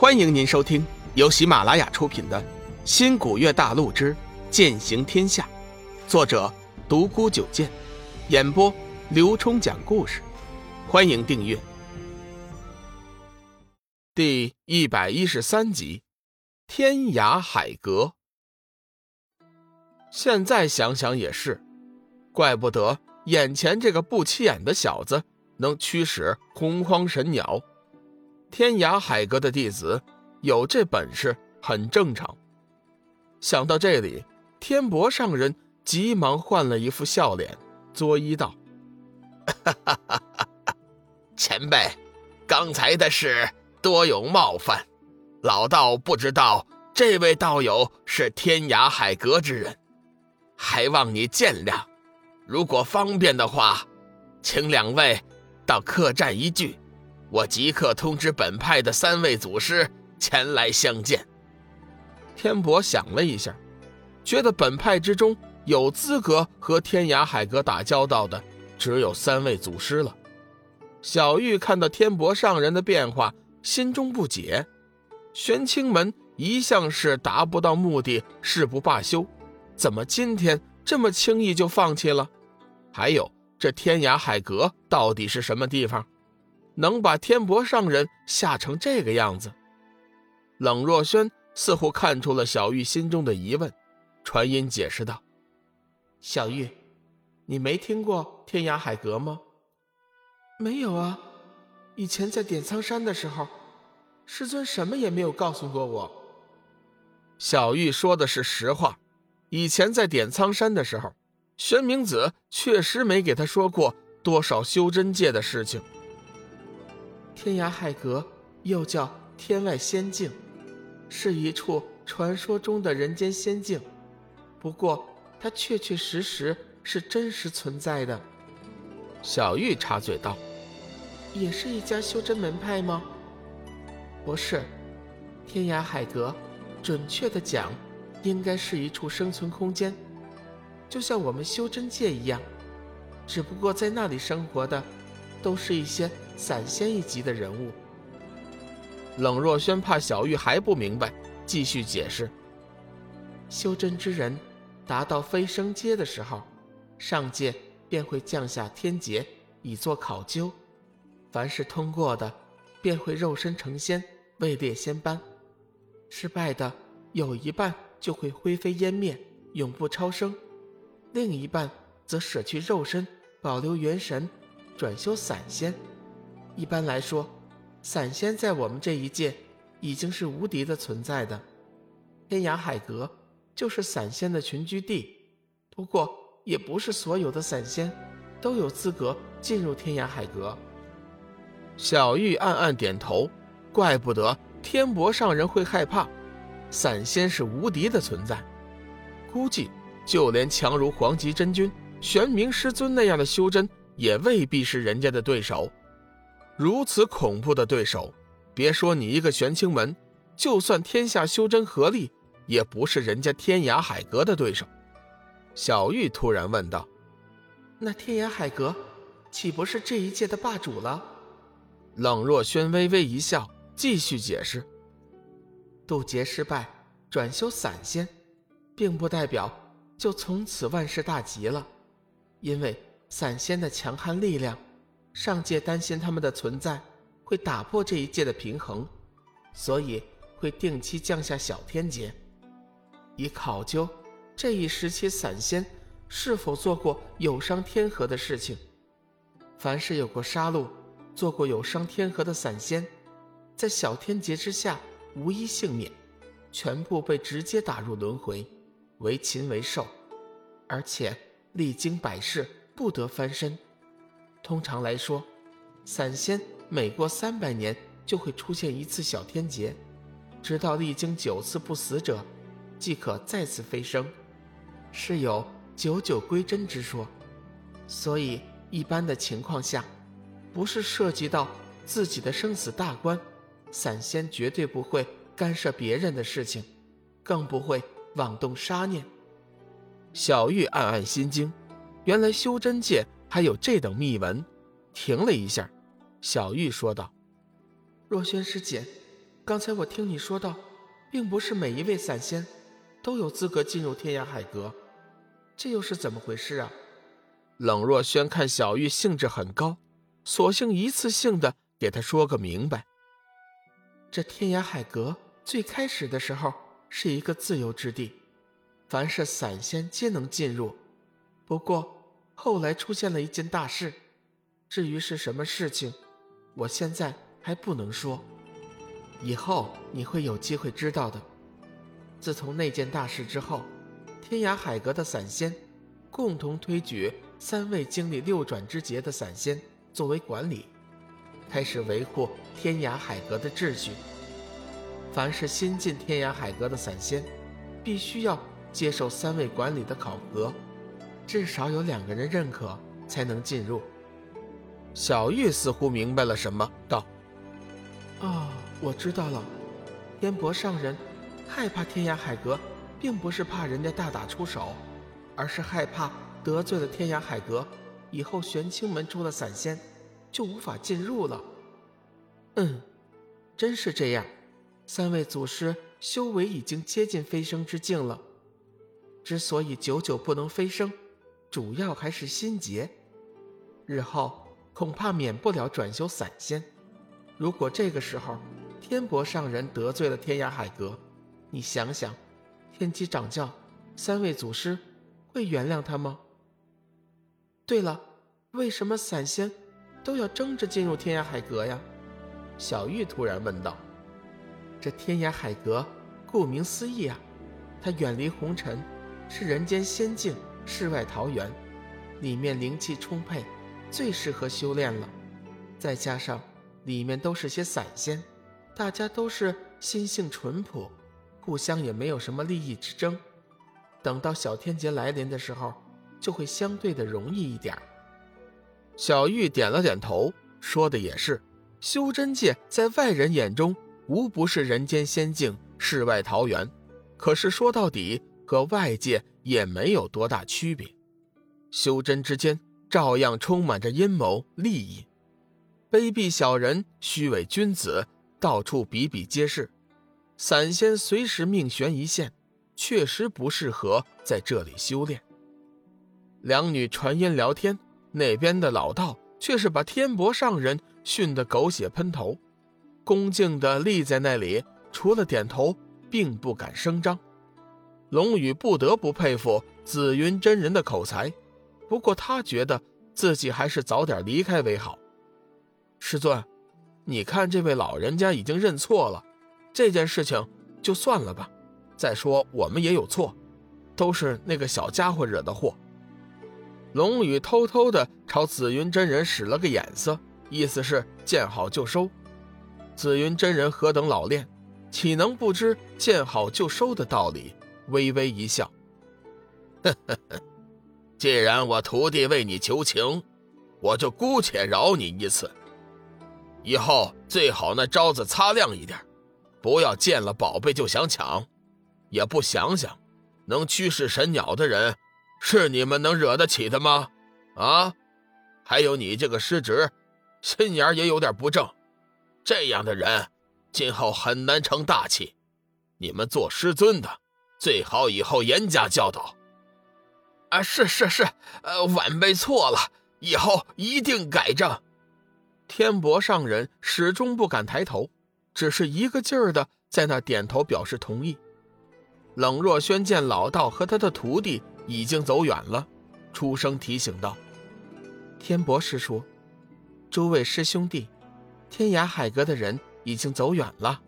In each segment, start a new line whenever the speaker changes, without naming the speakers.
欢迎您收听由喜马拉雅出品的《新古月大陆之剑行天下》，作者独孤九剑，演播刘冲讲故事。欢迎订阅。第一百一十三集《天涯海阁》。现在想想也是，怪不得眼前这个不起眼的小子能驱使洪荒神鸟。天涯海阁的弟子有这本事很正常。想到这里，天博上人急忙换了一副笑脸，作揖道：“，
前辈，刚才的事多有冒犯，老道不知道这位道友是天涯海阁之人，还望你见谅。如果方便的话，请两位到客栈一聚。”我即刻通知本派的三位祖师前来相见。
天博想了一下，觉得本派之中有资格和天涯海阁打交道的只有三位祖师了。小玉看到天博上人的变化，心中不解：玄清门一向是达不到目的誓不罢休，怎么今天这么轻易就放弃了？还有这天涯海阁到底是什么地方？能把天博上人吓成这个样子，冷若轩似乎看出了小玉心中的疑问，传音解释道：“小玉，你没听过天涯海阁吗？”“
没有啊，以前在点苍山的时候，师尊什么也没有告诉过我。”
小玉说的是实话，以前在点苍山的时候，玄明子确实没给他说过多少修真界的事情。
天涯海阁又叫天外仙境，是一处传说中的人间仙境。不过，它确确实实是真实存在的。
小玉插嘴道：“
也是一家修真门派吗？”“不是，天涯海阁，准确的讲，应该是一处生存空间，就像我们修真界一样。只不过在那里生活的，都是一些……”散仙一级的人物，
冷若轩怕小玉还不明白，继续解释：
修真之人达到飞升阶的时候，上界便会降下天劫以作考究，凡是通过的，便会肉身成仙，位列仙班；失败的，有一半就会灰飞烟灭，永不超生；另一半则舍去肉身，保留元神，转修散仙。一般来说，散仙在我们这一界已经是无敌的存在的。天涯海阁就是散仙的群居地，不过也不是所有的散仙都有资格进入天涯海阁。
小玉暗暗点头，怪不得天博上人会害怕，散仙是无敌的存在，估计就连强如黄极真君、玄冥师尊那样的修真，也未必是人家的对手。如此恐怖的对手，别说你一个玄清门，就算天下修真合力，也不是人家天涯海阁的对手。小玉突然问道：“
那天涯海阁，岂不是这一界的霸主了？”
冷若轩微微一笑，继续解释：“
渡劫失败，转修散仙，并不代表就从此万事大吉了，因为散仙的强悍力量。”上界担心他们的存在会打破这一界的平衡，所以会定期降下小天劫，以考究这一时期散仙是否做过有伤天和的事情。凡是有过杀戮、做过有伤天和的散仙，在小天劫之下无一幸免，全部被直接打入轮回，为禽为兽，而且历经百世不得翻身。通常来说，散仙每过三百年就会出现一次小天劫，直到历经九次不死者，即可再次飞升，是有九九归真之说。所以，一般的情况下，不是涉及到自己的生死大关，散仙绝对不会干涉别人的事情，更不会妄动杀念。
小玉暗暗心惊，原来修真界。还有这等秘闻，停了一下，小玉说道：“
若轩师姐，刚才我听你说到，并不是每一位散仙都有资格进入天涯海阁，这又是怎么回事啊？
冷若轩看小玉兴致很高，索性一次性的给他说个明白。
这天涯海阁最开始的时候是一个自由之地，凡是散仙皆能进入。不过后来出现了一件大事，至于是什么事情，我现在还不能说。以后你会有机会知道的。自从那件大事之后，天涯海阁的散仙共同推举三位经历六转之劫的散仙作为管理，开始维护天涯海阁的秩序。凡是新进天涯海阁的散仙，必须要接受三位管理的考核，至少有两个人认可才能进入。
小玉似乎明白了什么，道：“
啊。”我知道了，天博上人害怕天涯海阁，并不是怕人家大打出手，而是害怕得罪了天涯海阁，以后玄清门出了散仙，就无法进入了。嗯，真是这样。三位祖师修为已经接近飞升之境了，之所以久久不能飞升，主要还是心结，日后恐怕免不了转修散仙。如果这个时候，天博上人得罪了天涯海阁，你想想，天机掌教三位祖师会原谅他吗？对了，为什么散仙都要争着进入天涯海阁呀？小玉突然问道。这天涯海阁顾名思义啊，它远离红尘，是人间仙境、世外桃源，里面灵气充沛，最适合修炼了。再加上里面都是些散仙。大家都是心性淳朴，互相也没有什么利益之争。等到小天劫来临的时候，就会相对的容易一点。
小玉点了点头，说的也是。修真界在外人眼中无不是人间仙境、世外桃源，可是说到底和外界也没有多大区别。修真之间照样充满着阴谋利益，卑鄙小人，虚伪君子。到处比比皆是，散仙随时命悬一线，确实不适合在这里修炼。两女传音聊天，那边的老道却是把天博上人训得狗血喷头，恭敬地立在那里，除了点头，并不敢声张。龙宇不得不佩服紫云真人的口才，不过他觉得自己还是早点离开为好。师尊。你看，这位老人家已经认错了，这件事情就算了吧。再说我们也有错，都是那个小家伙惹的祸。龙宇偷偷的朝紫云真人使了个眼色，意思是见好就收。紫云真人何等老练，岂能不知见好就收的道理？微微一笑，
呵呵呵，既然我徒弟为你求情，我就姑且饶你一次。以后最好那招子擦亮一点，不要见了宝贝就想抢，也不想想，能驱使神鸟的人，是你们能惹得起的吗？啊！还有你这个师侄，心眼也有点不正，这样的人，今后很难成大器。你们做师尊的，最好以后严加教导。
啊，是是是，呃，晚辈错了，以后一定改正。
天博上人始终不敢抬头，只是一个劲儿的在那点头表示同意。冷若轩见老道和他的徒弟已经走远了，出声提醒道：“
天博师叔，诸位师兄弟，天涯海阁的人已经走远了。”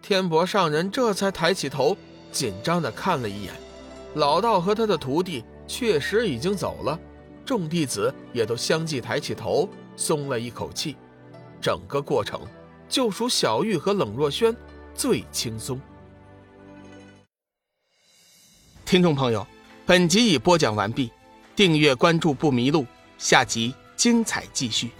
天博上人这才抬起头，紧张的看了一眼，老道和他的徒弟确实已经走了，众弟子也都相继抬起头。松了一口气，整个过程就属小玉和冷若萱最轻松。
听众朋友，本集已播讲完毕，订阅关注不迷路，下集精彩继续。